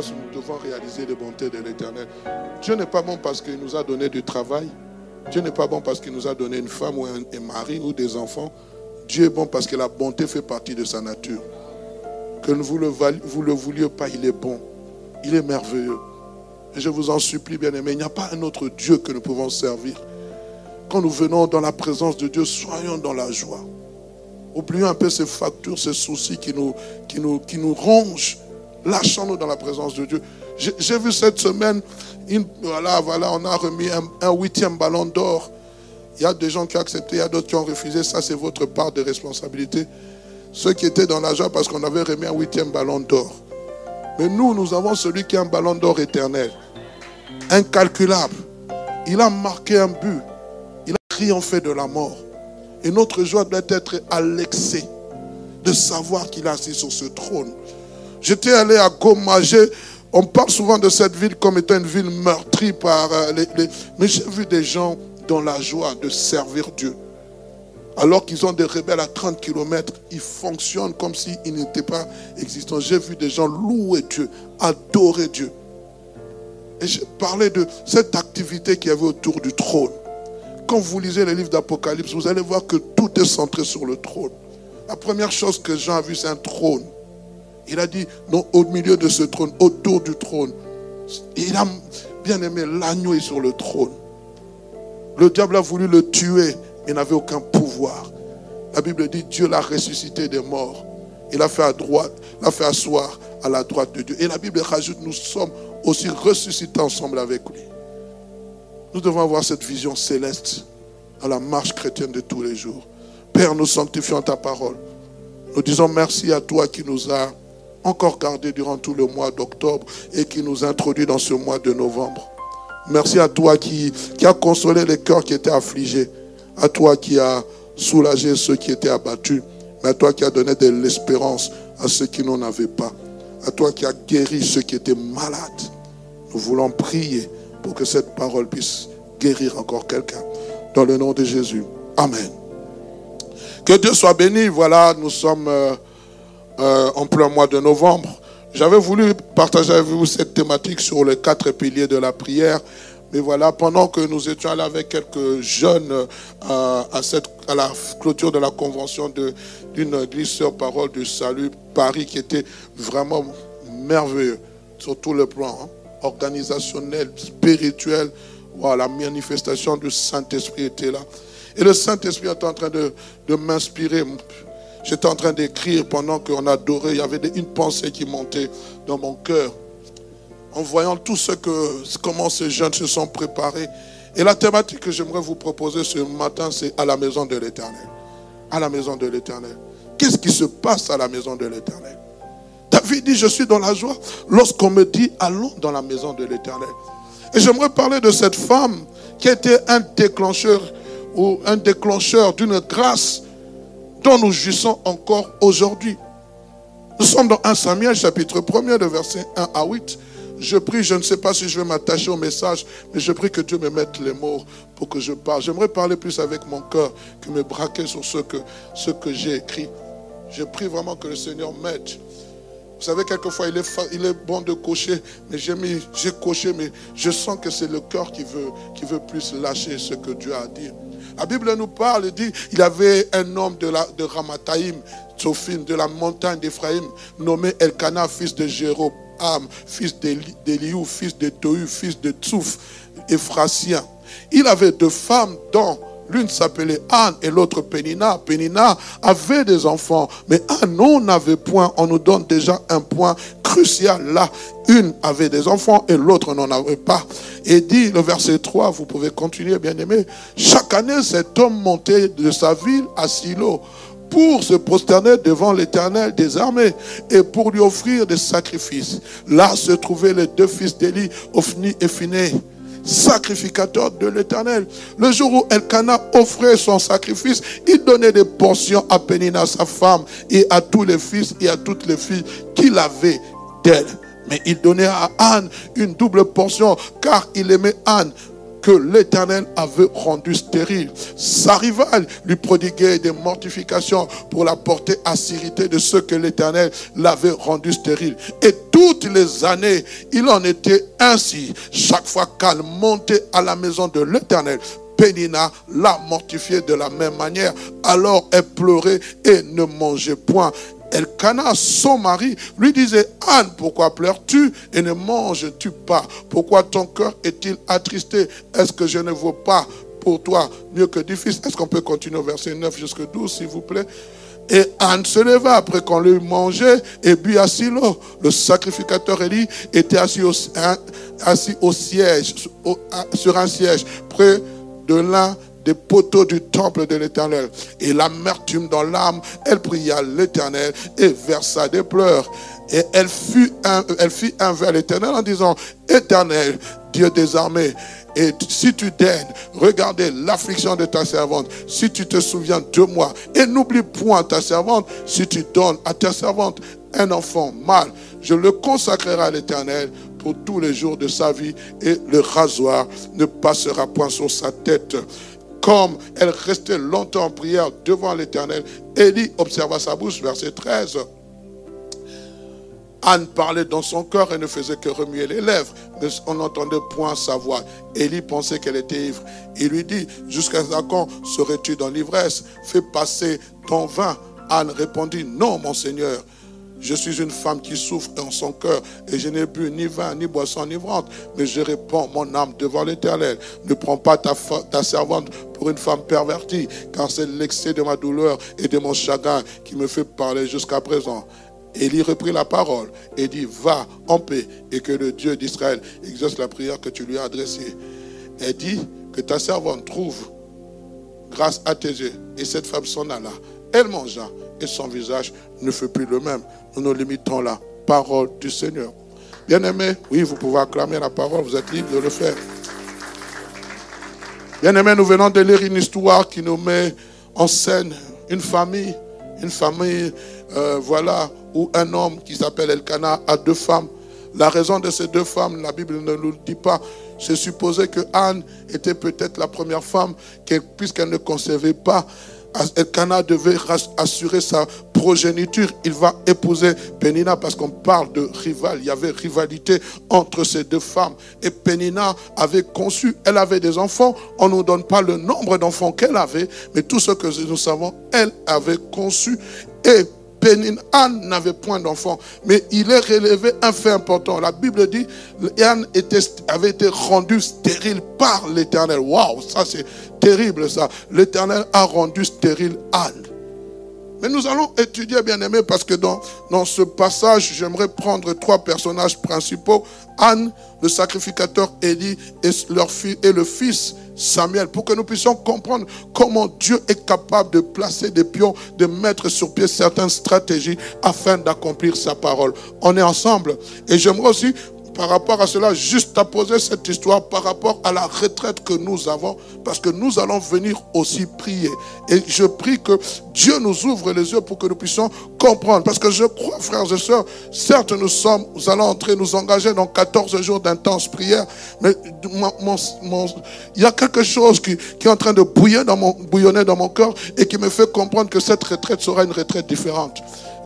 Nous devons réaliser les bontés de l'éternel. Dieu n'est pas bon parce qu'il nous a donné du travail. Dieu n'est pas bon parce qu'il nous a donné une femme ou un, mari ou des enfants. Dieu est bon parce que la bonté fait partie de sa nature. Que vous le, vous le vouliez pas, il est bon. Il est merveilleux. Et je vous en supplie, bien aimé, il n'y a pas un autre Dieu que nous pouvons servir. Quand nous venons dans la présence de Dieu, soyons dans la joie. Oublions un peu ces factures, ces soucis qui nous rongent. Lâchons-nous dans la présence de Dieu. J'ai vu cette semaine, voilà, voilà, on a remis un, un huitième ballon d'or. Il y a des gens qui ont accepté, il y a d'autres qui ont refusé. Ça, c'est votre part de responsabilité. Ceux qui étaient dans la joie parce qu'on avait remis un huitième ballon d'or. Mais nous, nous avons celui qui a un ballon d'or éternel. Incalculable. Il a marqué un but. Il a triomphé de la mort. Et notre joie doit être à l'excès de savoir qu'il est assis sur ce trône. J'étais allé à Goma. On parle souvent de cette ville comme étant une ville meurtrie par euh, les, les- Mais j'ai vu des gens dans la joie de servir Dieu. Alors qu'ils ont des rebelles à 30 km, ils fonctionnent comme s'ils n'étaient pas existants. J'ai vu des gens louer Dieu, adorer Dieu. Et j'ai parlé de cette activité qu'il y avait autour du trône. Quand vous lisez les livres d'Apocalypse, vous allez voir que tout est centré sur le trône. La première chose que Jean a vue, c'est un trône. Il a dit, non, au milieu de ce trône, autour du trône. Il a bien aimé, l'agneau sur le trône. Le diable a voulu le tuer, mais n'avait aucun pouvoir. La Bible dit, Dieu l'a ressuscité des morts. Il l'a fait à droite, l'a fait asseoir à la droite de Dieu. Et la Bible rajoute, nous sommes aussi ressuscités ensemble avec lui. Nous devons avoir cette vision céleste dans la marche chrétienne de tous les jours. Père, nous sanctifions ta parole. Nous disons merci à toi qui nous a encore gardés durant tout le mois d'octobre et qui nous introduit dans ce mois de novembre. Merci à toi qui, qui a consolé les cœurs qui étaient affligés, à toi qui a soulagé ceux qui étaient abattus, mais à toi qui a donné de l'espérance à ceux qui n'en avaient pas, à toi qui a guéri ceux qui étaient malades. Nous voulons prier pour que cette parole puisse guérir encore quelqu'un. Dans le nom de Jésus. Amen. Que Dieu soit béni. Voilà, nous sommes euh, euh, en plein mois de novembre. J'avais voulu partager avec vous cette thématique sur les quatre piliers de la prière. Mais voilà, pendant que nous étions allés avec quelques jeunes euh, à, la clôture de la convention d'une église sur parole du salut Paris qui était vraiment merveilleux sur tout le plan, hein, organisationnel, spirituel. Voilà, la manifestation du Saint-Esprit était là. Et le Saint-Esprit était en train de m'inspirer. J'étais en train d'écrire pendant qu'on adorait. Il y avait une pensée qui montait dans mon cœur. En voyant tout ce que, comment ces jeunes se sont préparés. Et la thématique que j'aimerais vous proposer ce matin, c'est à la maison de l'éternel. À la maison de l'éternel. Qu'est-ce qui se passe à la maison de l'éternel? David dit, je suis dans la joie lorsqu'on me dit, allons dans la maison de l'éternel. Et j'aimerais parler de cette femme qui été un déclencheur ou un déclencheur d'une grâce dont nous jouissons encore aujourd'hui. Nous sommes dans 1 Samuel chapitre 1er de verset 1 à 8. Je prie, je ne sais pas si je vais m'attacher au message, mais je prie que Dieu me mette les mots pour que je parle. J'aimerais parler plus avec mon cœur que me braquer sur ce que, ce que j'ai écrit. Je prie vraiment que le Seigneur m'aide. Vous savez, quelquefois, il est, il est bon de cocher, mais j'ai coché, mais je sens que c'est le cœur qui veut, qui veut plus lâcher ce que Dieu a dit. La Bible nous parle, dit, il avait un homme de, la, de Ramataïm, de la montagne d'Éphraïm, nommé Elkanah, fils de Jéroboam, fils d'Eliou, fils de Tohu, fils de Tsouf, Ephrasien. Il avait deux femmes dont L'une s'appelait Anne et l'autre Pénina. Pénina avait des enfants, mais Anne n'en avait point. On nous donne déjà un point crucial là. Une avait des enfants et l'autre n'en avait pas. Et dit le verset 3, vous pouvez continuer bien aimé. Chaque année, cet homme montait de sa ville à Silo pour se prosterner devant l'éternel des armées et pour lui offrir des sacrifices. Là se trouvaient les deux fils d'Élie, Ophni et Phiné sacrificateur de l'éternel. Le jour où Elkanah offrait son sacrifice, il donnait des portions à Pénina, sa femme, et à tous les fils et à toutes les filles qu'il avait d'elle. Mais il donnait à Anne une double portion, car il aimait Anne que l'Éternel avait rendu stérile. Sa rivale lui prodiguait des mortifications pour la porter à sérité de ceux que l'Éternel l'avait rendu stérile. Et toutes les années, il en était ainsi. Chaque fois qu'elle montait à la maison de l'Éternel, Pénina l'a mortifiée de la même manière. Alors elle pleurait et ne mangeait point. Elkanah, son mari, lui disait, Anne, pourquoi pleures-tu et ne manges-tu pas? Pourquoi ton cœur est-il attristé? Est-ce que je ne vaux pas pour toi mieux que du fils? Est-ce qu'on peut continuer au verset 9 jusqu'à 12, s'il vous plaît? Et Anne se leva après qu'on lui mangeait et but à Silo. Le sacrificateur Élie était assis au, au siège, sur un siège, près de l'un des poteaux du temple de l'Éternel. Et l'amertume dans l'âme, elle pria l'Éternel et versa des pleurs. Et elle, fut un, elle fit un vers l'Éternel en disant, Éternel, Dieu des armées, et si tu daignes, regardez l'affliction de ta servante, si tu te souviens de moi, et n'oublie point ta servante, si tu donnes à ta servante un enfant mâle, je le consacrerai à l'Éternel pour tous les jours de sa vie, et le rasoir ne passera point sur sa tête comme elle restait longtemps en prière devant l'Éternel, Élie observa sa bouche, verset 13. Anne parlait dans son cœur et ne faisait que remuer les lèvres, mais on n'entendait point sa voix. Élie pensait qu'elle était ivre. Il lui dit, jusqu'à quand serais-tu dans l'ivresse? Fais passer ton vin. Anne répondit, non, mon Seigneur. Je suis une femme qui souffre dans son cœur et je n'ai bu ni vin ni boisson enivrante, mais je réponds mon âme devant l'Éternel. Ne prends pas ta, ta servante pour une femme pervertie, car c'est l'excès de ma douleur et de mon chagrin qui me fait parler jusqu'à présent. Élie reprit la parole et dit, va en paix et que le Dieu d'Israël exauce la prière que tu lui as adressée. Et dit que ta servante trouve grâce à tes yeux. Et cette femme s'en alla. Elle mangea et son visage ne fut plus le même. Nous nous limitons la parole du Seigneur. Bien-aimé, oui, vous pouvez acclamer la parole, vous êtes libre de le faire. Bien-aimé, nous venons de lire une histoire qui nous met en scène une famille, une famille, euh, voilà, où un homme qui s'appelle Elkanah a deux femmes. La raison de ces deux femmes, la Bible ne nous dit pas. C'est supposé que Anne était peut-être la première femme, puisqu'elle ne concevait pas Elkanah devait assurer sa progéniture. Il va épouser Pénina parce qu'on parle de rival. Il y avait rivalité entre ces deux femmes. Et Pénina avait conçu, elle avait des enfants. On ne nous donne pas le nombre d'enfants qu'elle avait, mais tout ce que nous savons, elle avait conçu. Et Anne n'avait point d'enfant, mais il est relevé un fait important. La Bible dit Anne avait été rendue stérile par l'Éternel. Waouh, ça c'est terrible ça. L'Éternel a rendu stérile Anne. Mais nous allons étudier, bien aimé, parce que dans, ce passage, j'aimerais prendre trois personnages principaux. Anne, le sacrificateur Élie et, leur et le fils Samuel, pour que nous puissions comprendre comment Dieu est capable de placer des pions, de mettre sur pied certaines stratégies afin d'accomplir sa parole. On est ensemble. Et j'aimerais aussi par rapport à cela, juste à poser cette histoire par rapport à la retraite que nous avons, parce que nous allons venir aussi prier. Et je prie que Dieu nous ouvre les yeux pour que nous puissions comprendre. Parce que je crois, frères et sœurs, certes, nous sommes, nous allons entrer, nous engager dans 14 jours d'intense prière, mais il y a quelque chose qui, est en train de bouillir dans mon, bouillonner dans mon cœur et qui me fait comprendre que cette retraite sera une retraite différente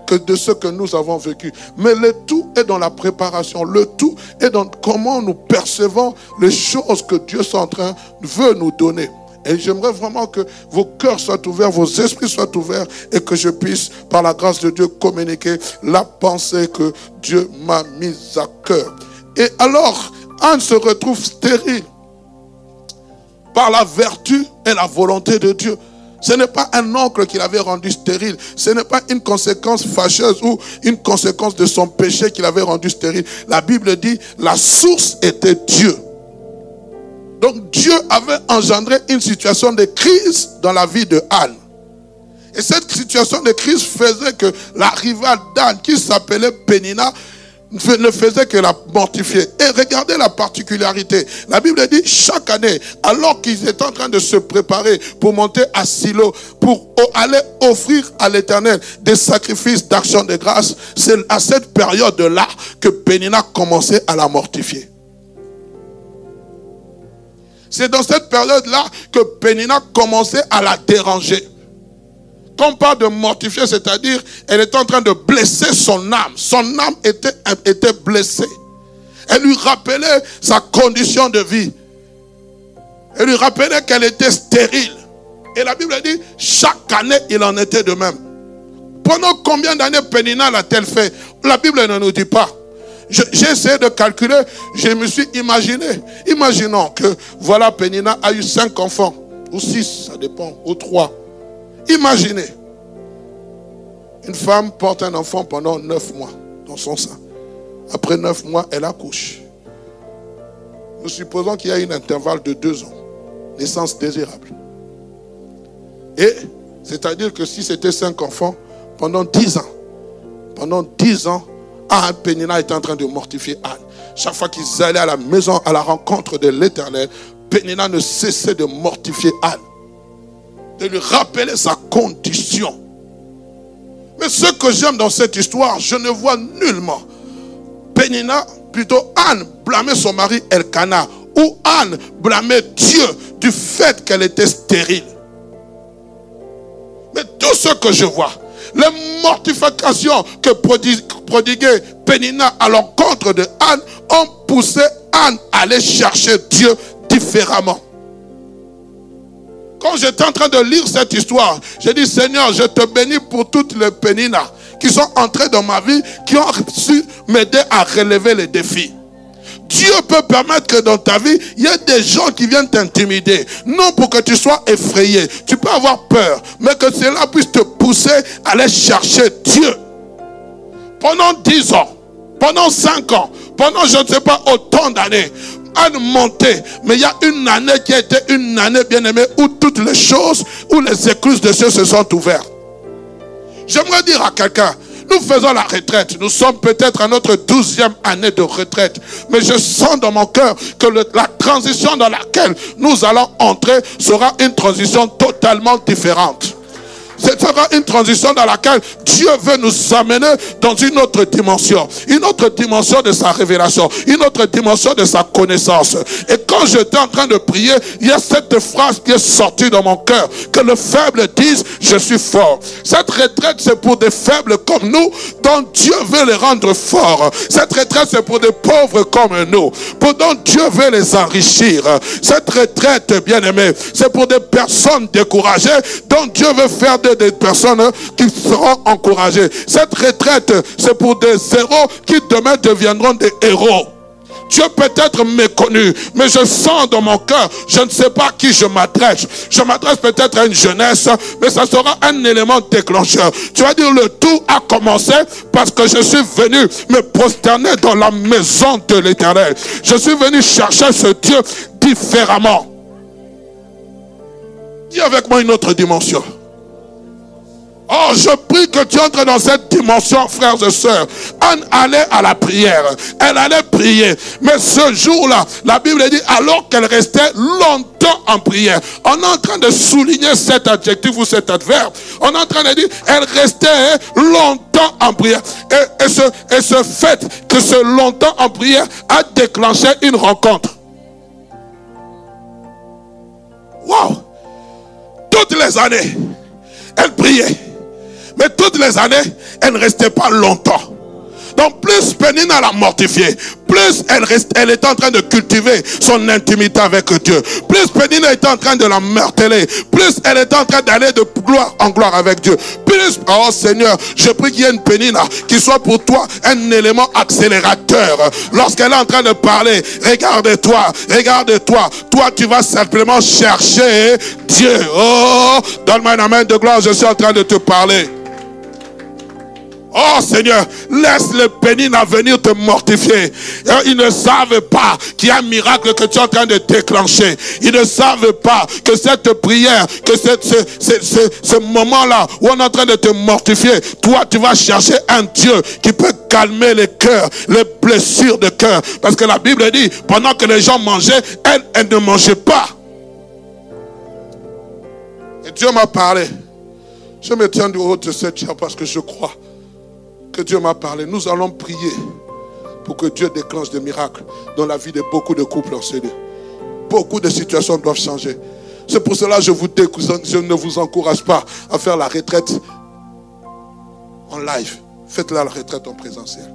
que de ce que nous avons vécu. Mais le tout est dans la préparation. Le tout est dans comment nous percevons les choses que Dieu est en veut nous donner. Et j'aimerais vraiment que vos cœurs soient ouverts, vos esprits soient ouverts et que je puisse, par la grâce de Dieu, communiquer la pensée que Dieu m'a mise à cœur. Et alors, Anne se retrouve stérile par la vertu et la volonté de Dieu. Ce n'est pas un oncle qui l'avait rendu stérile. Ce n'est pas une conséquence fâcheuse ou une conséquence de son péché qui l'avait rendu stérile. La Bible dit, la source était Dieu. Donc Dieu avait engendré une situation de crise dans la vie de Anne. Et cette situation de crise faisait que la rivale d'Anne, qui s'appelait Pénina, ne faisait que la mortifier. Et regardez la particularité. La Bible dit chaque année, alors qu'ils étaient en train de se préparer pour monter à Silo, pour aller offrir à l'Éternel des sacrifices d'action de grâce, c'est à cette période-là que Pénina commençait à la mortifier. C'est dans cette période-là que Pénina commençait à la déranger. Quand on parle de mortifier, c'est-à-dire, elle était en train de blesser son âme. Son âme était, était blessée. Elle lui rappelait sa condition de vie. Elle lui rappelait qu'elle était stérile. Et la Bible dit, chaque année, il en était de même. Pendant combien d'années Pénina l'a-t-elle fait? La Bible ne nous dit pas. J'ai essayé de calculer, je me suis imaginé. Imaginons que, voilà, Pénina a eu cinq enfants, ou six, ça dépend, ou trois. Imaginez, une femme porte un enfant pendant neuf mois dans son sein. Après neuf mois, elle accouche. Nous supposons qu'il y a un intervalle de deux ans. Naissance désirable. Et c'est-à-dire que si c'était cinq enfants, pendant dix ans, pendant dix ans, un Pénina était en train de mortifier Anne. Chaque fois qu'ils allaient à la maison, à la rencontre de l'éternel, Pénina ne cessait de mortifier Anne de lui rappeler sa condition. Mais ce que j'aime dans cette histoire, je ne vois nullement Pénina, plutôt Anne, blâmer son mari Elkana, ou Anne blâmer Dieu du fait qu'elle était stérile. Mais tout ce que je vois, les mortifications que prodiguait Pénina à l'encontre de Anne ont poussé Anne à aller chercher Dieu différemment. Quand j'étais en train de lire cette histoire, j'ai dit, Seigneur, je te bénis pour toutes les péninas qui sont entrées dans ma vie, qui ont su m'aider à relever les défis. Dieu peut permettre que dans ta vie, il y ait des gens qui viennent t'intimider. Non pour que tu sois effrayé. Tu peux avoir peur. Mais que cela puisse te pousser à aller chercher Dieu. Pendant dix ans, pendant cinq ans, pendant je ne sais pas autant d'années, Montait. Mais il y a une année qui a été une année bien aimée où toutes les choses, où les écluses de Dieu se sont ouvertes. J'aimerais dire à quelqu'un, nous faisons la retraite. Nous sommes peut-être à notre douzième année de retraite. Mais je sens dans mon cœur que la transition dans laquelle nous allons entrer sera une transition totalement différente. Ce sera une transition dans laquelle Dieu veut nous amener dans une autre dimension. Une autre dimension de sa révélation. Une autre dimension de sa connaissance. Et quand j'étais en train de prier, il y a cette phrase qui est sortie dans mon cœur. Que le faible dise, je suis fort. Cette retraite, c'est pour des faibles comme nous, dont Dieu veut les rendre forts. Cette retraite, c'est pour des pauvres comme nous, pour dont Dieu veut les enrichir. Cette retraite, bien aimée, c'est pour des personnes découragées, dont Dieu veut faire des des personnes qui seront encouragées. Cette retraite, c'est pour des héros qui demain deviendront des héros. Dieu peut être méconnu, mais je sens dans mon cœur, je ne sais pas à qui je m'adresse. Je m'adresse peut-être à une jeunesse, mais ça sera un élément déclencheur. Tu vas dire, le tout a commencé parce que je suis venu me prosterner dans la maison de l'éternel. Je suis venu chercher ce Dieu différemment. Dis avec moi une autre dimension. Oh, je prie que tu entres dans cette dimension, frères et sœurs. Anne allait à la prière. Elle allait prier. Mais ce jour-là, la Bible dit, alors qu'elle restait longtemps en prière. On est en train de souligner cet adjectif ou cet adverbe. On est en train de dire, elle restait longtemps en prière. Et, ce, et ce fait que ce longtemps en prière a déclenché une rencontre. Wow! Toutes les années, elle priait. Mais toutes les années, elle ne restait pas longtemps. Donc plus Pénina l'a mortifié, plus elle, reste, elle est en train de cultiver son intimité avec Dieu. Plus Pénina est en train de la marteler. Plus elle est en train d'aller de gloire en gloire avec Dieu. Plus, oh Seigneur, je prie qu'il y ait une Pénina qui soit pour toi un élément accélérateur. Lorsqu'elle est en train de parler, regarde-toi, regarde-toi. Toi, tu vas simplement chercher Dieu. Oh, donne-moi un amen de gloire, je suis en train de te parler. Oh Seigneur, laisse le pénina venir te mortifier. Ils ne savent pas qu'il y a un miracle que tu es en train de déclencher. Ils ne savent pas que cette prière, que ce, moment-là où on est en train de te mortifier, toi tu vas chercher un Dieu qui peut calmer les cœurs, les blessures de cœur. Parce que la Bible dit, pendant que les gens mangeaient, elle, elle ne mangeait pas. Et Dieu m'a parlé. Je me tiens du haut de cette chair parce que je crois que Dieu m'a parlé. Nous allons prier pour que Dieu déclenche des miracles dans la vie de beaucoup de couples en CD. Beaucoup de situations doivent changer. C'est pour cela que je, vous je ne vous encourage pas à faire la retraite en live. Faites-la la retraite en présentiel.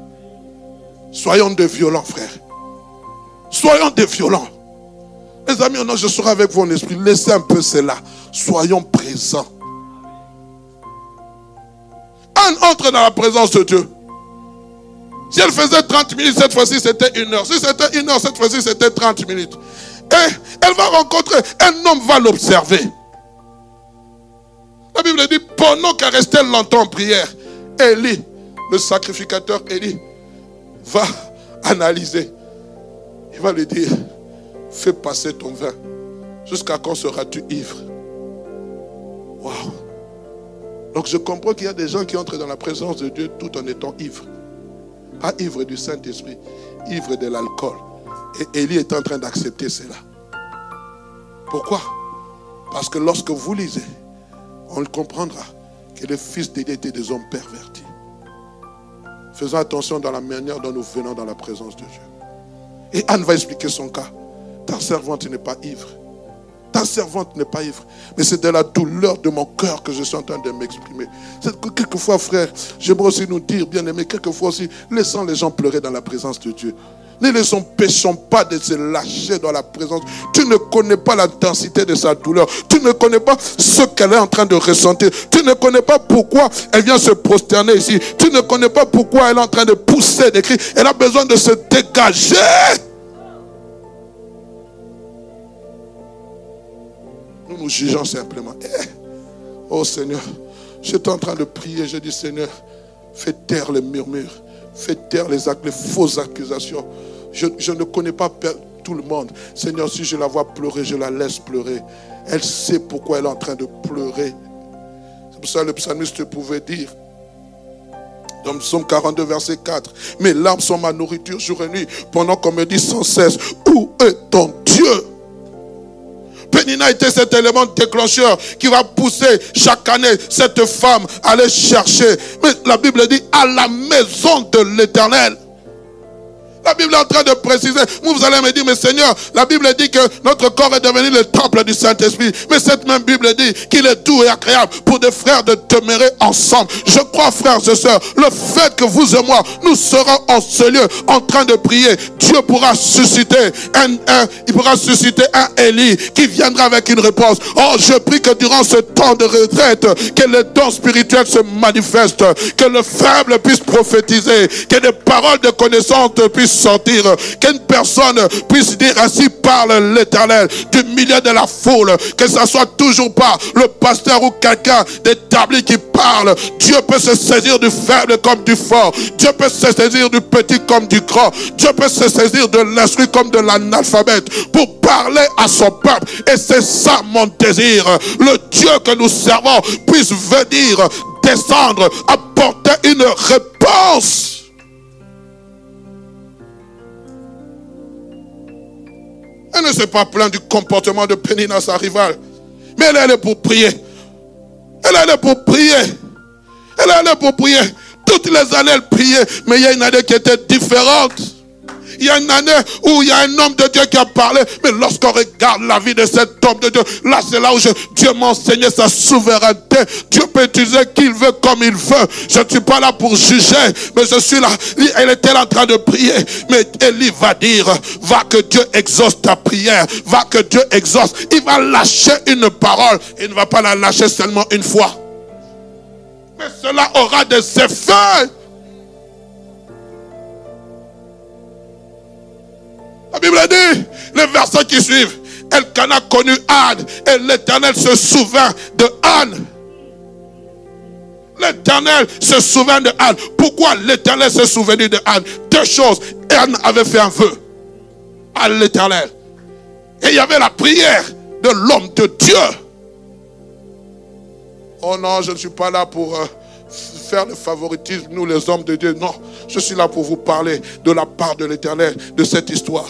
Soyons des violents, frères. Soyons des violents. Mes amis, non, je serai avec vous en esprit. Laissez un peu cela. Soyons présents entre dans la présence de Dieu. Si elle faisait 30 minutes, cette fois-ci c'était une heure. Si c'était une heure, cette fois-ci c'était 30 minutes. Et elle va rencontrer, un homme va l'observer. La Bible dit, pendant qu'elle restait longtemps en prière, Élie, le sacrificateur Élie, va analyser. Il va lui dire, fais passer ton vin. Jusqu'à quand seras-tu ivre? Waouh donc je comprends qu'il y a des gens qui entrent dans la présence de Dieu tout en étant ivres. Pas ivres du Saint-Esprit, ivres de l'alcool. Et Élie est en train d'accepter cela. Pourquoi? Parce que lorsque vous lisez, on comprendra que les fils d'Élie étaient des hommes pervertis. Faisons attention dans la manière dont nous venons dans la présence de Dieu. Et Anne va expliquer son cas. Ta servante n'est pas ivre. Ta servante n'est pas ivre. Mais c'est de la douleur de mon cœur que je suis en train de m'exprimer. Quelquefois, frère, j'aimerais aussi nous dire, bien aimé, quelquefois aussi, laissons les gens pleurer dans la présence de Dieu. Ne les empêchons pas de se lâcher dans la présence. Tu ne connais pas l'intensité de sa douleur. Tu ne connais pas ce qu'elle est en train de ressentir. Tu ne connais pas pourquoi elle vient se prosterner ici. Tu ne connais pas pourquoi elle est en train de pousser des cris. Elle a besoin de se dégager. Nous jugeons simplement. Eh, oh Seigneur, j'étais en train de prier. Je dis Seigneur, fais taire les murmures. Fais taire les, fausses accusations. Je, ne connais pas tout le monde. Seigneur, si je la vois pleurer, je la laisse pleurer. Elle sait pourquoi elle est en train de pleurer. C'est pour ça que le psalmiste pouvait dire, dans Psaume 42, verset 4, Mes larmes sont ma nourriture jour et nuit, pendant qu'on me dit sans cesse, où est ton Dieu? Pénina était cet élément déclencheur qui va pousser chaque année cette femme à aller chercher. Mais la Bible dit à la maison de l'éternel. La Bible est en train de préciser. Vous, allez me dire, mais Seigneur, la Bible dit que notre corps est devenu le temple du Saint-Esprit. Mais cette même Bible dit qu'il est doux et agréable pour des frères de demeurer ensemble. Je crois, frères et sœurs, le fait que vous et moi, nous serons en ce lieu en train de prier, Dieu pourra susciter un, il pourra susciter un Élie qui viendra avec une réponse. Oh, je prie que durant ce temps de retraite, que les dons spirituels se manifestent, que le faible puisse prophétiser, que des paroles de connaissance puissent sortir, qu'une personne puisse dire ainsi parle l'éternel du milieu de la foule, que ce soit toujours pas le pasteur ou quelqu'un d'établi qui parle. Dieu peut se saisir du faible comme du fort. Dieu peut se saisir du petit comme du grand. Dieu peut se saisir de l'instruit comme de l'analphabète pour parler à son peuple. Et c'est ça mon désir. Le Dieu que nous servons puisse venir descendre, apporter une réponse Elle ne s'est pas plainte du comportement de Pénina, sa rivale. Mais elle est allée pour prier. Elle est allée pour prier. Elle est allée pour prier. Toutes les années, elle priait. Mais il y a une année qui était différente. Il y a une année où il y a un homme de Dieu qui a parlé, mais lorsqu'on regarde la vie de cet homme de Dieu, là c'est là où Dieu m'a enseigné sa souveraineté. Dieu peut utiliser qui il veut comme il veut. Je ne suis pas là pour juger, mais je suis là. Elle était en train de prier, mais Élie va dire, va que Dieu exauce ta prière, va que Dieu exauce. Il va lâcher une parole, il ne va pas la lâcher seulement une fois. Mais cela aura des effets. La Bible dit, les versets qui suivent, Elkanah connu Anne et l'Éternel se souvint de Anne. L'Éternel se souvint de Anne. Pourquoi l'Éternel se souvenu de Anne? Deux choses. Anne avait fait un vœu à l'Éternel. Et il y avait la prière de l'homme de Dieu. Oh non, je ne suis pas là pour euh, faire le favoritisme, nous les hommes de Dieu. Non, je suis là pour vous parler de la part de l'Éternel, de cette histoire.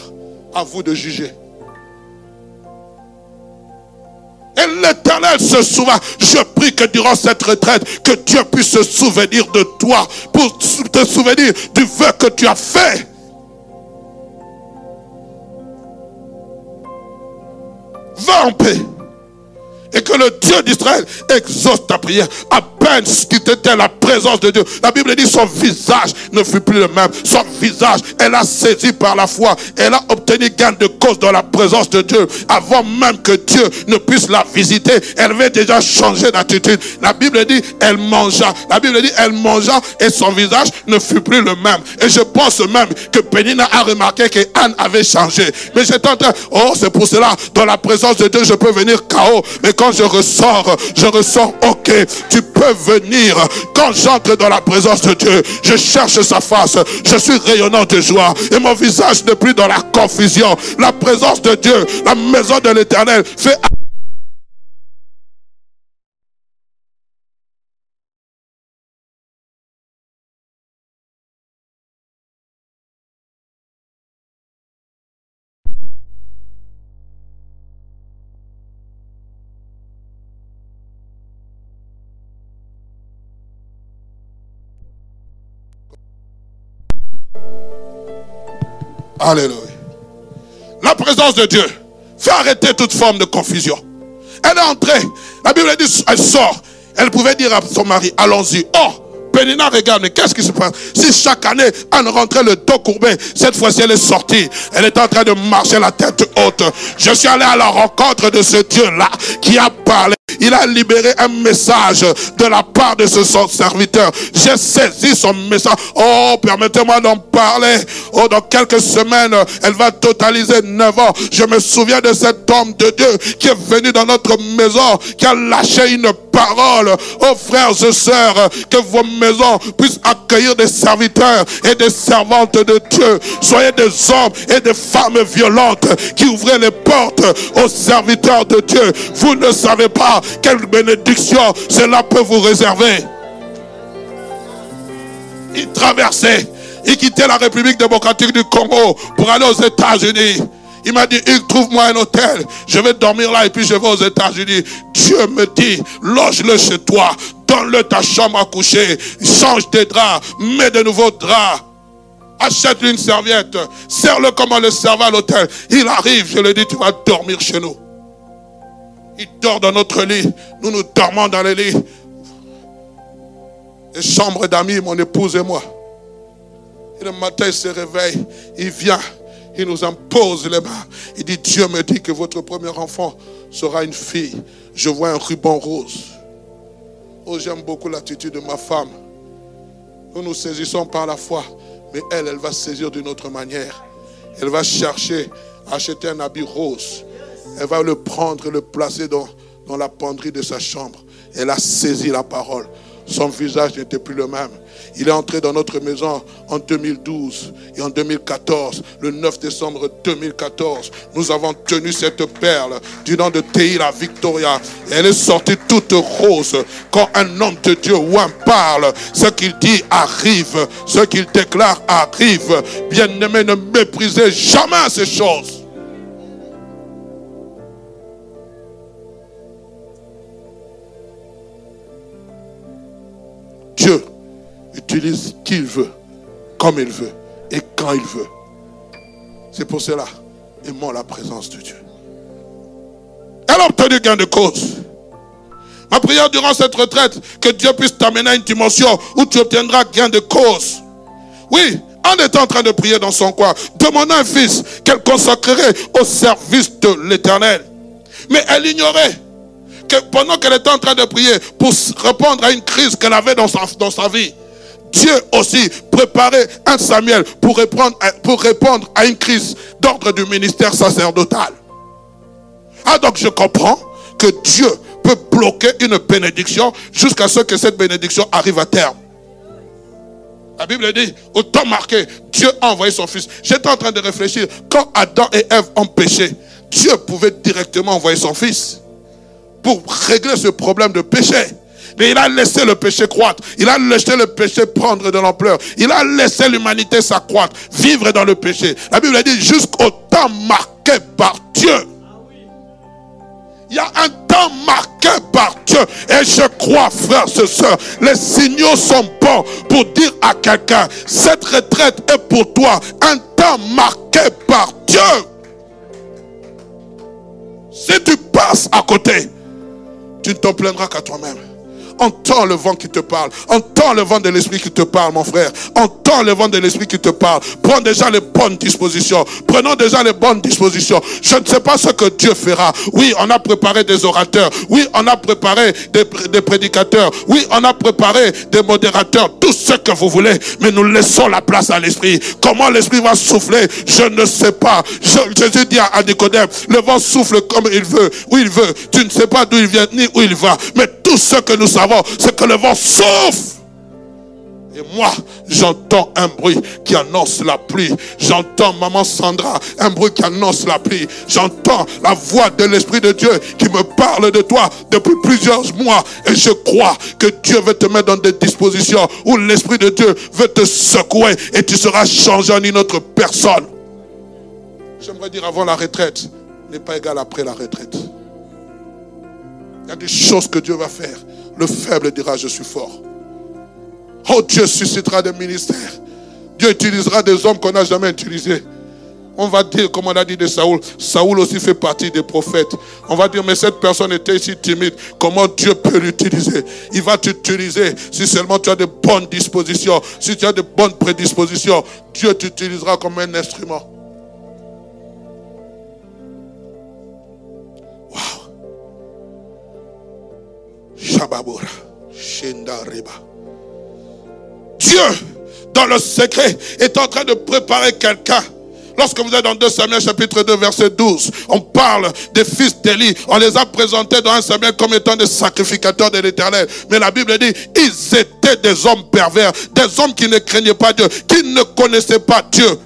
À vous de juger. Et l'Éternel se souvient. Je prie que durant cette retraite, que Dieu puisse se souvenir de toi pour te souvenir du vœu que tu as fait. Va en paix et que le Dieu d'Israël exauce ta prière. Peine qui était la présence de Dieu. La Bible dit son visage ne fut plus le même. Son visage, elle a saisi par la foi. Elle a obtenu gain de cause dans la présence de Dieu. Avant même que Dieu ne puisse la visiter, elle avait déjà changé d'attitude. La Bible dit, elle mangea. La Bible dit, elle mangea et son visage ne fut plus le même. Et je pense même que Pénina a remarqué que Anne avait changé. Mais j'étais en train, oh, c'est pour cela, dans la présence de Dieu, je peux venir chaos. Mais quand je ressors, je ressors, ok, tu peux venir. Quand j'entre dans la présence de Dieu, je cherche sa face. Je suis rayonnant de joie. Et mon visage n'est plus dans la confusion. La présence de Dieu, la maison de l'éternel fait Alléluia. La présence de Dieu fait arrêter toute forme de confusion. Elle est entrée. La Bible dit, elle sort. Elle pouvait dire à son mari, allons-y. Oh, Pénina regarde, mais qu'est-ce qui se passe? Si chaque année, elle rentrait le dos courbé, cette fois-ci, elle est sortie. Elle est en train de marcher la tête haute. Je suis allé à la rencontre de ce Dieu-là qui a parlé. Il a libéré un message de la part de ce serviteur. J'ai saisi son message. Oh, permettez-moi d'en parler. Oh, dans quelques semaines, elle va totaliser 9 ans. Je me souviens de cet homme de Dieu qui est venu dans notre maison, qui a lâché une parole. Oh, frères et sœurs, que vos maisons puissent accueillir des serviteurs et des servantes de Dieu. Soyez des hommes et des femmes violentes qui ouvrent les portes aux serviteurs de Dieu. Vous ne savez pas quelle bénédiction cela peut vous réserver. Il traversait, il quittait la République démocratique du Congo pour aller aux États-Unis. Il m'a dit, il trouve-moi un hôtel. Je vais dormir là et puis je vais aux États-Unis. Dieu me dit, loge-le chez toi. Donne-le ta chambre à coucher. Change tes draps. Mets de nouveaux draps. Achète une serviette. Serre-le comme on le servait à l'hôtel. Il arrive, je lui dis, tu vas dormir chez nous. Il dort dans notre lit. Nous nous dormons dans les lits. Les chambres d'amis, mon épouse et moi. Et le matin, il se réveille. Il vient. Il nous impose les mains. Il dit, Dieu me dit que votre premier enfant sera une fille. Je vois un ruban rose. Oh, j'aime beaucoup l'attitude de ma femme. Nous nous saisissons par la foi. Mais elle, elle va saisir d'une autre manière. Elle va chercher acheter un habit rose. Elle va le prendre et le placer dans, dans la penderie de sa chambre. Elle a saisi la parole. Son visage n'était plus le même. Il est entré dans notre maison en 2012 et en 2014, le 9 décembre 2014. Nous avons tenu cette perle du nom de Teila Victoria. elle est sortie toute rose. Quand un homme de Dieu ou un parle, ce qu'il dit arrive. Ce qu'il déclare arrive. Bien-aimé, ne méprisez jamais ces choses. Dieu utilise qui il veut, comme il veut et quand il veut. C'est pour cela, aimons la présence de Dieu. Elle a obtenu gain de cause. Ma prière durant cette retraite, que Dieu puisse t'amener à une dimension où tu obtiendras gain de cause. Oui, en étant en train de prier dans son coin, demandant un fils qu'elle consacrerait au service de l'éternel. Mais elle ignorait que pendant qu'elle était en train de prier pour répondre à une crise qu'elle avait dans sa, dans sa vie, Dieu aussi préparait un Samuel pour répondre, à une crise d'ordre du ministère sacerdotal. Ah donc je comprends que Dieu peut bloquer une bénédiction jusqu'à ce que cette bénédiction arrive à terme. La Bible dit, au temps marqué, Dieu a envoyé son fils. J'étais en train de réfléchir, quand Adam et Ève ont péché, Dieu pouvait directement envoyer son fils pour régler ce problème de péché. Mais il a laissé le péché croître. Il a laissé le péché prendre de l'ampleur. Il a laissé l'humanité s'accroître, vivre dans le péché. La Bible dit jusqu'au temps marqué par Dieu. Il y a un temps marqué par Dieu. Et je crois, frères et sœurs, les signaux sont bons pour dire à quelqu'un, cette retraite est pour toi un temps marqué par Dieu. Si tu passes à côté, tu ne t'en plaindras qu'à toi-même. Entends le vent qui te parle. Entends le vent de l'esprit qui te parle, mon frère. Entends le vent de l'esprit qui te parle. Prends déjà les bonnes dispositions. Prenons déjà les bonnes dispositions. Je ne sais pas ce que Dieu fera. Oui, on a préparé des orateurs. Oui, on a préparé des, prédicateurs. Oui, on a préparé des modérateurs. Tout ce que vous voulez. Mais nous laissons la place à l'esprit. Comment l'esprit va souffler, je ne sais pas. Jésus dit à Nicodème, le vent souffle comme il veut, où il veut. Tu ne sais pas d'où il vient ni où il va. Mais tout ce que nous savons, c'est que le vent souffle. Et moi, j'entends un bruit qui annonce la pluie. J'entends maman Sandra, un bruit qui annonce la pluie. J'entends la voix de l'Esprit de Dieu qui me parle de toi depuis plusieurs mois. Et je crois que Dieu veut te mettre dans des dispositions où l'Esprit de Dieu veut te secouer et tu seras changé en une autre personne. J'aimerais dire avant la retraite n'est pas égal après la retraite. Il y a des choses que Dieu va faire. Le faible dira, je suis fort. Oh, Dieu suscitera des ministères. Dieu utilisera des hommes qu'on n'a jamais utilisés. On va dire, comme on a dit de Saoul, Saoul aussi fait partie des prophètes. On va dire, mais cette personne était si timide. Comment Dieu peut l'utiliser? Il va t'utiliser si seulement tu as de bonnes dispositions. Si tu as de bonnes prédispositions, Dieu t'utilisera comme un instrument. Dieu, dans le secret, est en train de préparer quelqu'un. Lorsque vous êtes dans 2 Samuel chapitre 2 verset 12, on parle des fils d'Élie. On les a présentés dans 1 Samuel comme étant des sacrificateurs de l'éternel. Mais la Bible dit, ils étaient des hommes pervers, des hommes qui ne craignaient pas Dieu, qui ne connaissaient pas Dieu.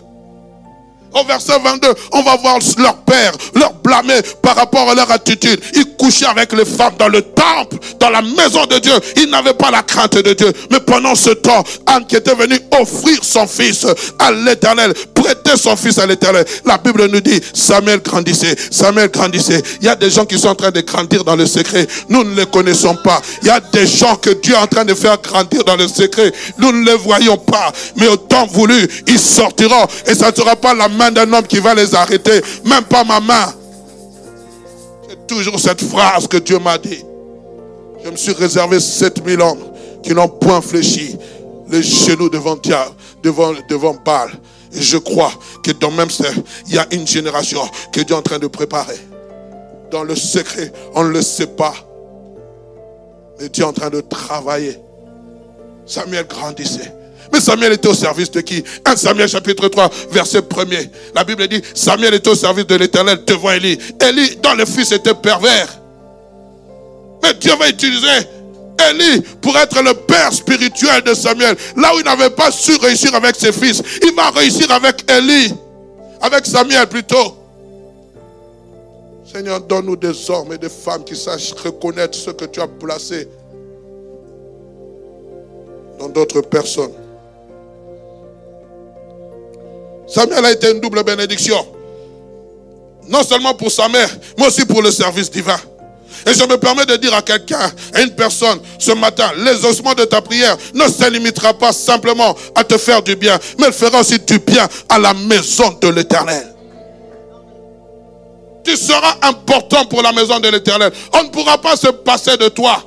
Au verset 22, on va voir leur père, leur blâmer par rapport à leur attitude. Ils couchaient avec les femmes dans le temple, dans la maison de Dieu. Ils n'avaient pas la crainte de Dieu. Mais pendant ce temps, Anne qui était venue offrir son fils à l'éternel, prêter son fils à l'éternel. La Bible nous dit, Samuel grandissait, Samuel grandissait. Il y a des gens qui sont en train de grandir dans le secret. Nous ne les connaissons pas. Il y a des gens que Dieu est en train de faire grandir dans le secret. Nous ne les voyons pas. Mais au temps voulu, ils sortiront. Et ça ne sera pas la main d'un homme qui va les arrêter. Même pas ma main. C'est toujours cette phrase que Dieu m'a dit. Je me suis réservé 7000 hommes qui n'ont point fléchi les genoux devant devant, devant Baal. Et je crois que dans même ça, il y a une génération que Dieu est en train de préparer. Dans le secret, on ne le sait pas. Mais Dieu est en train de travailler. Samuel grandissait. Mais Samuel était au service de qui? 1 Samuel chapitre 3, verset 1er. La Bible dit, Samuel était au service de l'éternel devant Élie. Élie, dans le fils, était pervers. Mais Dieu va utiliser Élie pour être le père spirituel de Samuel. Là où il n'avait pas su réussir avec ses fils, il va réussir avec Élie. Avec Samuel plutôt. Seigneur, donne-nous des hommes et des femmes qui sachent reconnaître ce que tu as placé dans d'autres personnes. Samuel a été une double bénédiction. Non seulement pour sa mère, mais aussi pour le service divin. Et je me permets de dire à quelqu'un, à une personne, ce matin, les ossements de ta prière ne se limitera pas simplement à te faire du bien, mais elle fera aussi du bien à la maison de l'éternel. tu seras important pour la maison de l'éternel. On ne pourra pas se passer de toi.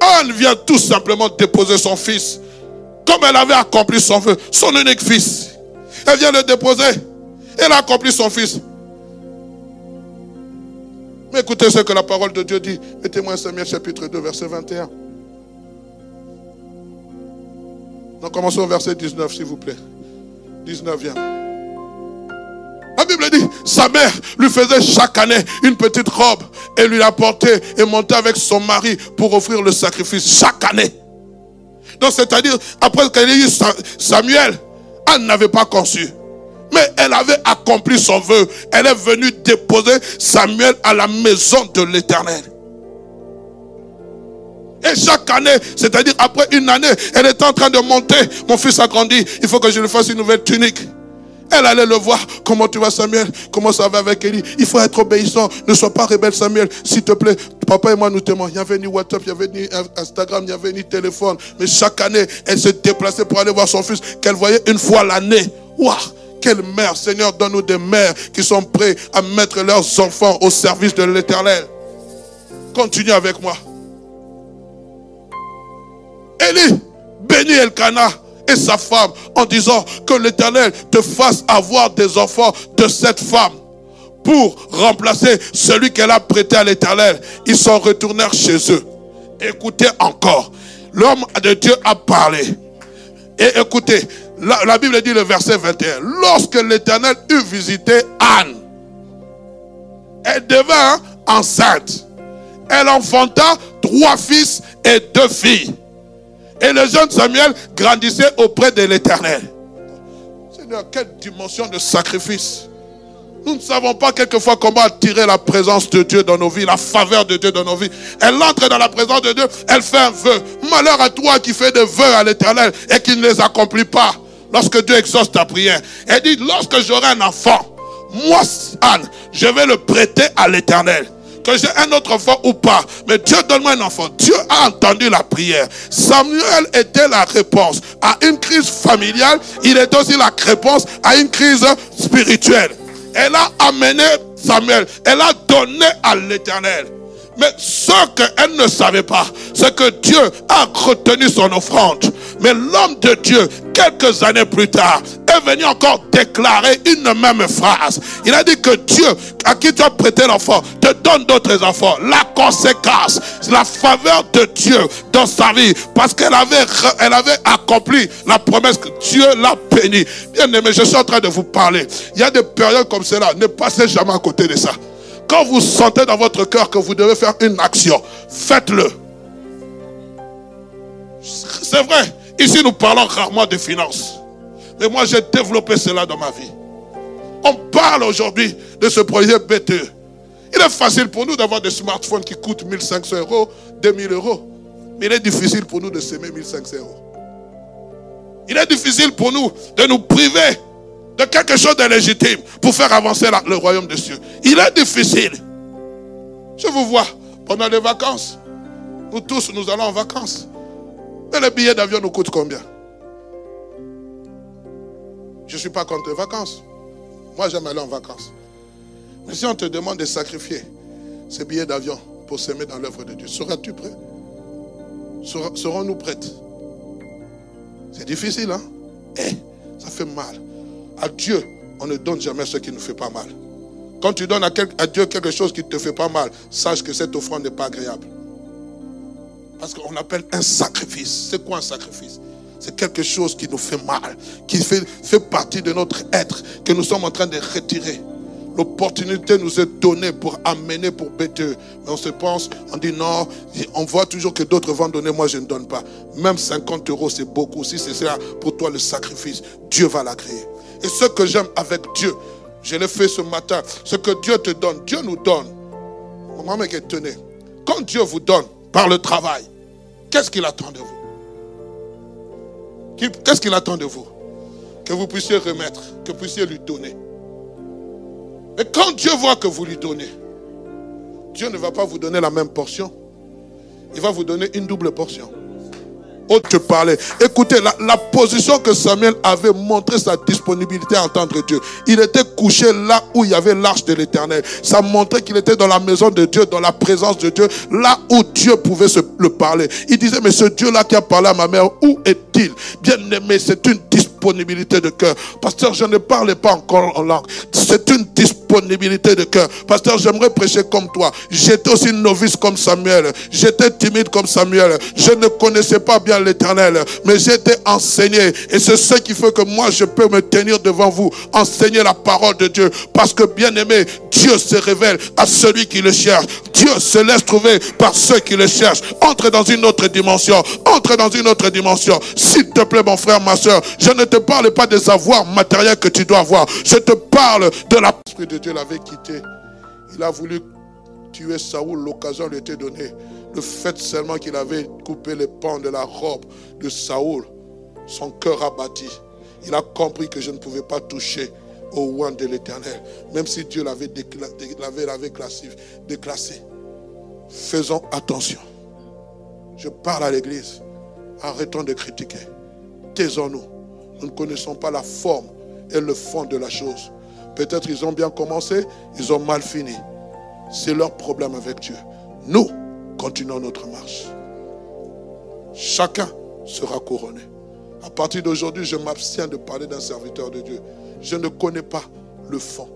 Anne vient tout simplement déposer son fils. Comme elle avait accompli son vœu, son unique fils. Elle vient le déposer. Elle a accompli son fils. Mais écoutez ce que la parole de Dieu dit. Mettez-moi Samuel chapitre 2, verset 21. Donc commençons au verset 19, s'il vous plaît. 19 vient. La Bible dit, sa mère lui faisait chaque année une petite robe et lui apportait et montait avec son mari pour offrir le sacrifice chaque année. Donc c'est-à-dire, après qu'elle ait eu Samuel, Anne n'avait pas conçu. Mais elle avait accompli son vœu. Elle est venue déposer Samuel à la maison de l'éternel. Et chaque année, c'est-à-dire après une année, elle était en train de monter. Mon fils a grandi, il faut que je lui fasse une nouvelle tunique. Elle allait le voir. Comment tu vas, Samuel? Comment ça va avec Élie? Il faut être obéissant. Ne sois pas rebelle, Samuel. S'il te plaît, papa et moi, nous t'aimons. Il n'y avait ni WhatsApp, il n'y avait ni Instagram, il n'y avait ni téléphone. Mais chaque année, elle se déplaçait pour aller voir son fils qu'elle voyait une fois l'année. Waouh quelle mère, Seigneur, donne-nous des mères qui sont prêts à mettre leurs enfants au service de l'éternel. Continue avec moi. Élie bénit Elkanah et sa femme en disant que l'Éternel te fasse avoir des enfants de cette femme pour remplacer celui qu'elle a prêté à l'Éternel. Ils sont retournés chez eux. Écoutez encore. L'homme de Dieu a parlé. Et écoutez, la, Bible dit le verset 21. Lorsque l'Éternel eut visité Anne, elle devint enceinte. Elle enfanta trois fils et deux filles. Et le jeune Samuel grandissait auprès de l'Éternel. Seigneur, quelle dimension de sacrifice. Nous ne savons pas quelquefois comment attirer la présence de Dieu dans nos vies, la faveur de Dieu dans nos vies. Elle entre dans la présence de Dieu, elle fait un vœu. Malheur à toi qui fais des vœux à l'éternel et qui ne les accomplit pas. Lorsque Dieu exauce ta prière, elle dit, lorsque j'aurai un enfant, moi, Anne, je vais le prêter à l'éternel que j'ai un autre enfant ou pas, mais Dieu donne-moi un enfant. Dieu a entendu la prière. Samuel était la réponse à une crise familiale. Il est aussi la réponse à une crise spirituelle. Elle a amené Samuel. Elle a donné à l'éternel. Mais ce qu'elle ne savait pas, c'est que Dieu a retenu son offrande. Mais l'homme de Dieu, quelques années plus tard, est venu encore déclarer une même phrase. Il a dit que Dieu, à qui tu as prêté l'enfant, te donne d'autres enfants. La conséquence, la faveur de Dieu dans sa vie, parce qu'elle avait, elle avait accompli la promesse que Dieu l'a béni. Bien aimé, je suis en train de vous parler. Il y a des périodes comme cela. Ne passez jamais à côté de ça. Quand vous sentez dans votre cœur que vous devez faire une action, faites-le. C'est vrai, ici nous parlons rarement de finances. Mais moi j'ai développé cela dans ma vie. On parle aujourd'hui de ce projet BTE. Il est facile pour nous d'avoir des smartphones qui coûtent 1500 euros, 2000 euros. Mais il est difficile pour nous de s'aimer 1500 euros. Il est difficile pour nous de nous priver de quelque chose de légitime pour faire avancer le royaume de Dieu. Il est difficile. Je vous vois pendant les vacances. Nous tous, nous allons en vacances. Mais les billets d'avion nous coûtent combien? Je ne suis pas contre les vacances. Moi, j'aime aller en vacances. Mais si on te demande de sacrifier ces billets d'avion pour s'aimer dans l'œuvre de Dieu, seras-tu prêt? Serons-nous prêtes? C'est difficile, hein? Eh, ça fait mal. À Dieu, on ne donne jamais ce qui ne fait pas mal. Quand tu donnes à, Dieu quelque chose qui ne te fait pas mal, sache que cette offrande n'est pas agréable. Parce qu'on appelle un sacrifice. C'est quoi un sacrifice? C'est quelque chose qui nous fait mal, qui fait, partie de notre être, que nous sommes en train de retirer. L'opportunité nous est donnée pour amener, pour bêter. Mais on se pense, on dit non, on voit toujours que d'autres vont donner, moi je ne donne pas. Même 50 euros, c'est beaucoup. Si c'est ça pour toi le sacrifice, Dieu va l'agréer. Et ce que j'aime avec Dieu, je l'ai fait ce matin, ce que Dieu te donne, Dieu nous donne. Maman est étonné. Quand Dieu vous donne par le travail, qu'est-ce qu'il attend de vous? Qu'est-ce qu'il attend de vous? Que vous puissiez remettre, que vous puissiez lui donner. Et quand Dieu voit que vous lui donnez, Dieu ne va pas vous donner la même portion. Il va vous donner une double portion. Oh, te parlais. Écoutez, la, position que Samuel avait montré sa disponibilité à entendre Dieu. Il était couché là où il y avait l'arche de l'éternel. Ça montrait qu'il était dans la maison de Dieu, dans la présence de Dieu, là où Dieu pouvait se le parler. Il disait, mais ce Dieu-là qui a parlé à ma mère, où est-il? Bien aimé, c'est une disponibilité de cœur. Pasteur, je ne parlais pas encore en langue. C'est une disponibilité de cœur. Pasteur, j'aimerais prêcher comme toi. J'étais aussi novice comme Samuel. J'étais timide comme Samuel. Je ne connaissais pas bien l'éternel, mais j'étais enseigné. Et c'est ce qui fait que moi, je peux me tenir devant vous, enseigner la parole de Dieu. Parce que, bien aimé, Dieu se révèle à celui qui le cherche. Dieu se laisse trouver par ceux qui le cherchent. Entre dans une autre dimension. Entre dans une autre dimension. S'il te plaît, mon frère, ma soeur, je ne te parle pas des avoirs matériels que tu dois avoir. Je te parle de. L'Esprit de Dieu l'avait quitté. Il a voulu tuer Saoul. L'occasion lui était donnée. Le fait seulement qu'il avait coupé les pans de la robe de Saoul, son cœur a battu. Il a compris que je ne pouvais pas toucher au oin de l'éternel. Même si Dieu l'avait déclassé, déclassé. Faisons attention. Je parle à l'église. Arrêtons de critiquer. Taisons-nous. Nous ne connaissons pas la forme et le fond de la chose. Peut-être ils ont bien commencé, ils ont mal fini. C'est leur problème avec Dieu. Nous, continuons notre marche. Chacun sera couronné. À partir d'aujourd'hui, je m'abstiens de parler d'un serviteur de Dieu. Je ne connais pas le fond.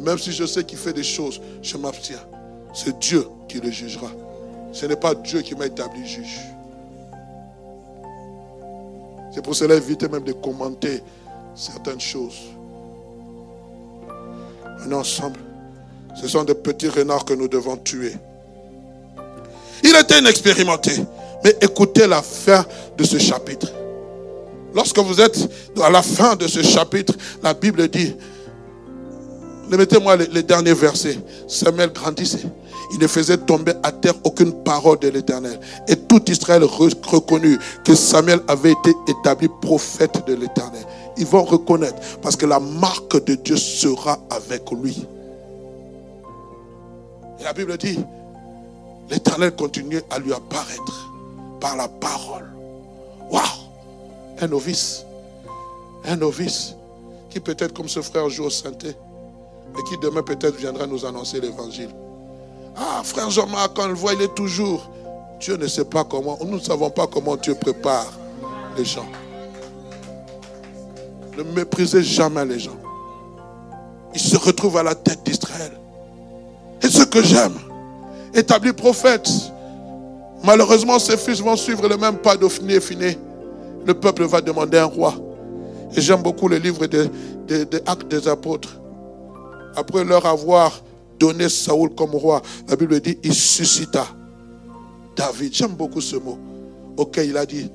Même si je sais qu'il fait des choses, je m'abstiens. C'est Dieu qui le jugera. Ce n'est pas Dieu qui m'a établi juge. C'est pour cela éviter même de commenter certaines choses. Est ensemble. Ce sont des petits renards que nous devons tuer. Il était inexpérimenté. Mais écoutez la fin de ce chapitre. Lorsque vous êtes à la fin de ce chapitre, la Bible dit, mettez-moi les, derniers versets. Samuel grandissait. Il ne faisait tomber à terre aucune parole de l'Éternel. Et tout Israël reconnut que Samuel avait été établi prophète de l'Éternel. Ils vont reconnaître parce que la marque de Dieu sera avec lui. Et la Bible dit, l'Éternel continuait à lui apparaître par la parole. Waouh Un novice. Un novice qui peut-être comme ce frère joue au synthé et qui demain peut-être viendra nous annoncer l'évangile. Ah, frère Jean-Marc, quand on le voit, il est toujours. Dieu ne sait pas comment. Nous ne savons pas comment Dieu prépare les gens. Ne méprisez jamais les gens. Ils se retrouvent à la tête d'Israël. Et ce que j'aime, établi prophète, malheureusement ses fils vont suivre le même pas d'Ophni et Finé. Le peuple va demander un roi. Et j'aime beaucoup le livre des, des Actes des Apôtres. Après leur avoir donné Saoul comme roi, la Bible dit, il suscita David. J'aime beaucoup ce mot. Ok, il a dit,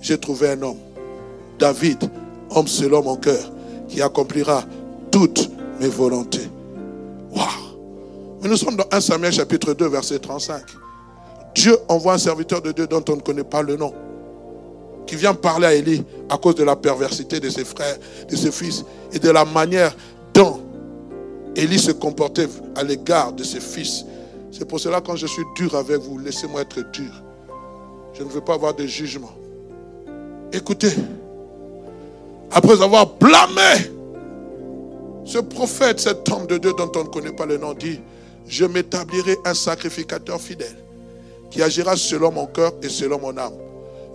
j'ai trouvé un homme. David, homme selon mon cœur, qui accomplira toutes mes volontés. Waouh! Mais nous sommes dans 1 Samuel chapitre 2, verset 35. Dieu envoie un serviteur de Dieu dont on ne connaît pas le nom, qui vient parler à Élie à cause de la perversité de ses frères, de ses fils et de la manière dont Élie se comportait à l'égard de ses fils. C'est pour cela quand je suis dur avec vous, laissez-moi être dur. Je ne veux pas avoir de jugement. Écoutez, après avoir blâmé ce prophète, cet homme de Dieu dont on ne connaît pas le nom, dit, je m'établirai un sacrificateur fidèle qui agira selon mon cœur et selon mon âme.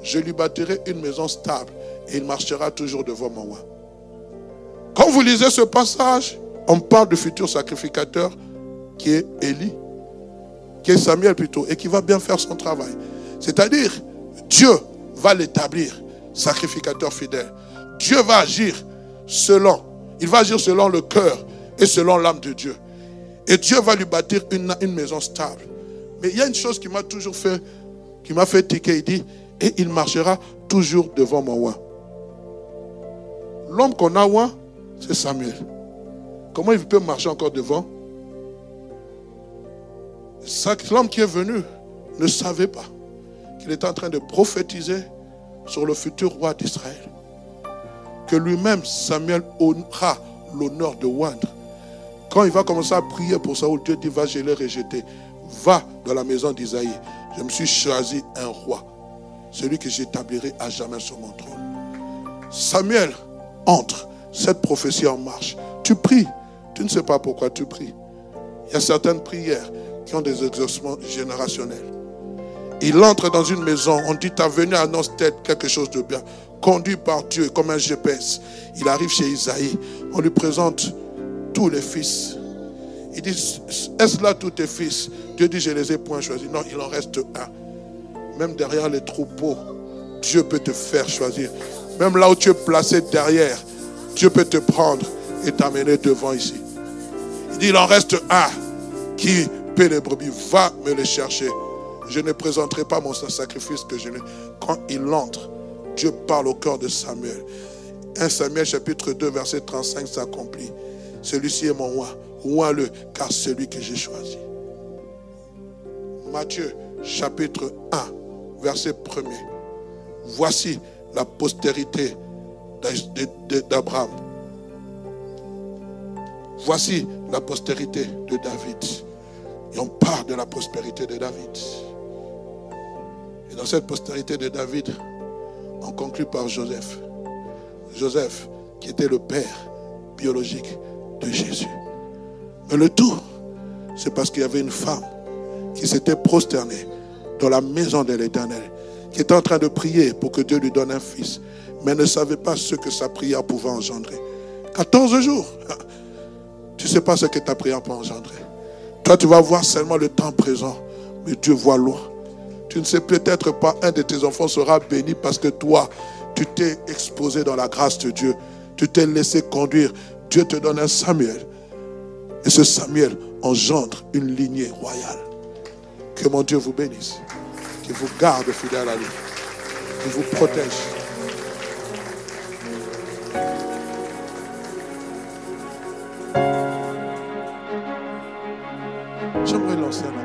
Je lui bâtirai une maison stable et il marchera toujours devant moi. Quand vous lisez ce passage, on parle du futur sacrificateur qui est Élie, qui est Samuel plutôt, et qui va bien faire son travail. C'est-à-dire, Dieu va l'établir sacrificateur fidèle. Dieu va agir selon, il va agir selon le cœur et selon l'âme de Dieu. Et Dieu va lui bâtir une, maison stable. Mais il y a une chose qui m'a toujours fait, qui m'a fait tiquer. Il dit, et il marchera toujours devant mon roi. L'homme qu'on a roi, c'est Samuel. Comment il peut marcher encore devant? L'homme qui est venu ne savait pas qu'il était en train de prophétiser sur le futur roi d'Israël que lui-même, Samuel, aura l'honneur de oindre. Quand il va commencer à prier pour Saoul, Dieu dit, va, je l'ai rejeté. Va dans la maison d'Isaïe. Je me suis choisi un roi. celui que j'établirai à jamais sur mon trône. Samuel entre, cette prophétie en marche. Tu pries, tu ne sais pas pourquoi tu pries. Il y a certaines prières qui ont des exaucements générationnels. Il entre dans une maison, on dit, ta venue annonce tête quelque chose de bien? Conduit par Dieu comme un GPS. Il arrive chez Isaïe, on lui présente tous les fils. Il dit, est-ce là tous tes fils? Dieu dit, je les ai point choisis. Non, il en reste un. Même derrière les troupeaux, Dieu peut te faire choisir. Même là où tu es placé derrière, Dieu peut te prendre et t'amener devant ici. Il dit, il en reste un qui paie les brebis. Va me les chercher. Je ne présenterai pas mon sacrifice que je n'ai. Quand il entre, Dieu parle au cœur de Samuel. 1 Samuel chapitre 2 verset 35 s'accomplit. Celui-ci est mon roi. Roi-le, car celui que j'ai choisi. Matthieu chapitre 1 verset 1 Voici la postérité d'Abraham. Voici la postérité de David. Et on parle de la prospérité de David. Et dans cette postérité de David, on conclut par Joseph. Joseph, qui était le père biologique de Jésus. Mais le tout, c'est parce qu'il y avait une femme qui s'était prosternée dans la maison de l'Éternel, qui était en train de prier pour que Dieu lui donne un fils, mais ne savait pas ce que sa prière pouvait engendrer. 14 jours. Tu ne sais pas ce que ta prière peut engendrer. Toi, tu vas voir seulement le temps présent, mais Dieu voit loin. Tu ne sais peut-être pas, un de tes enfants sera béni parce que toi, tu t'es exposé dans la grâce de Dieu. Tu t'es laissé conduire. Dieu te donne un Samuel. Et ce Samuel engendre une lignée royale. Que mon Dieu vous bénisse. Qu'il vous garde fidèle à lui. Qu'il vous protège. J'aimerais lancer un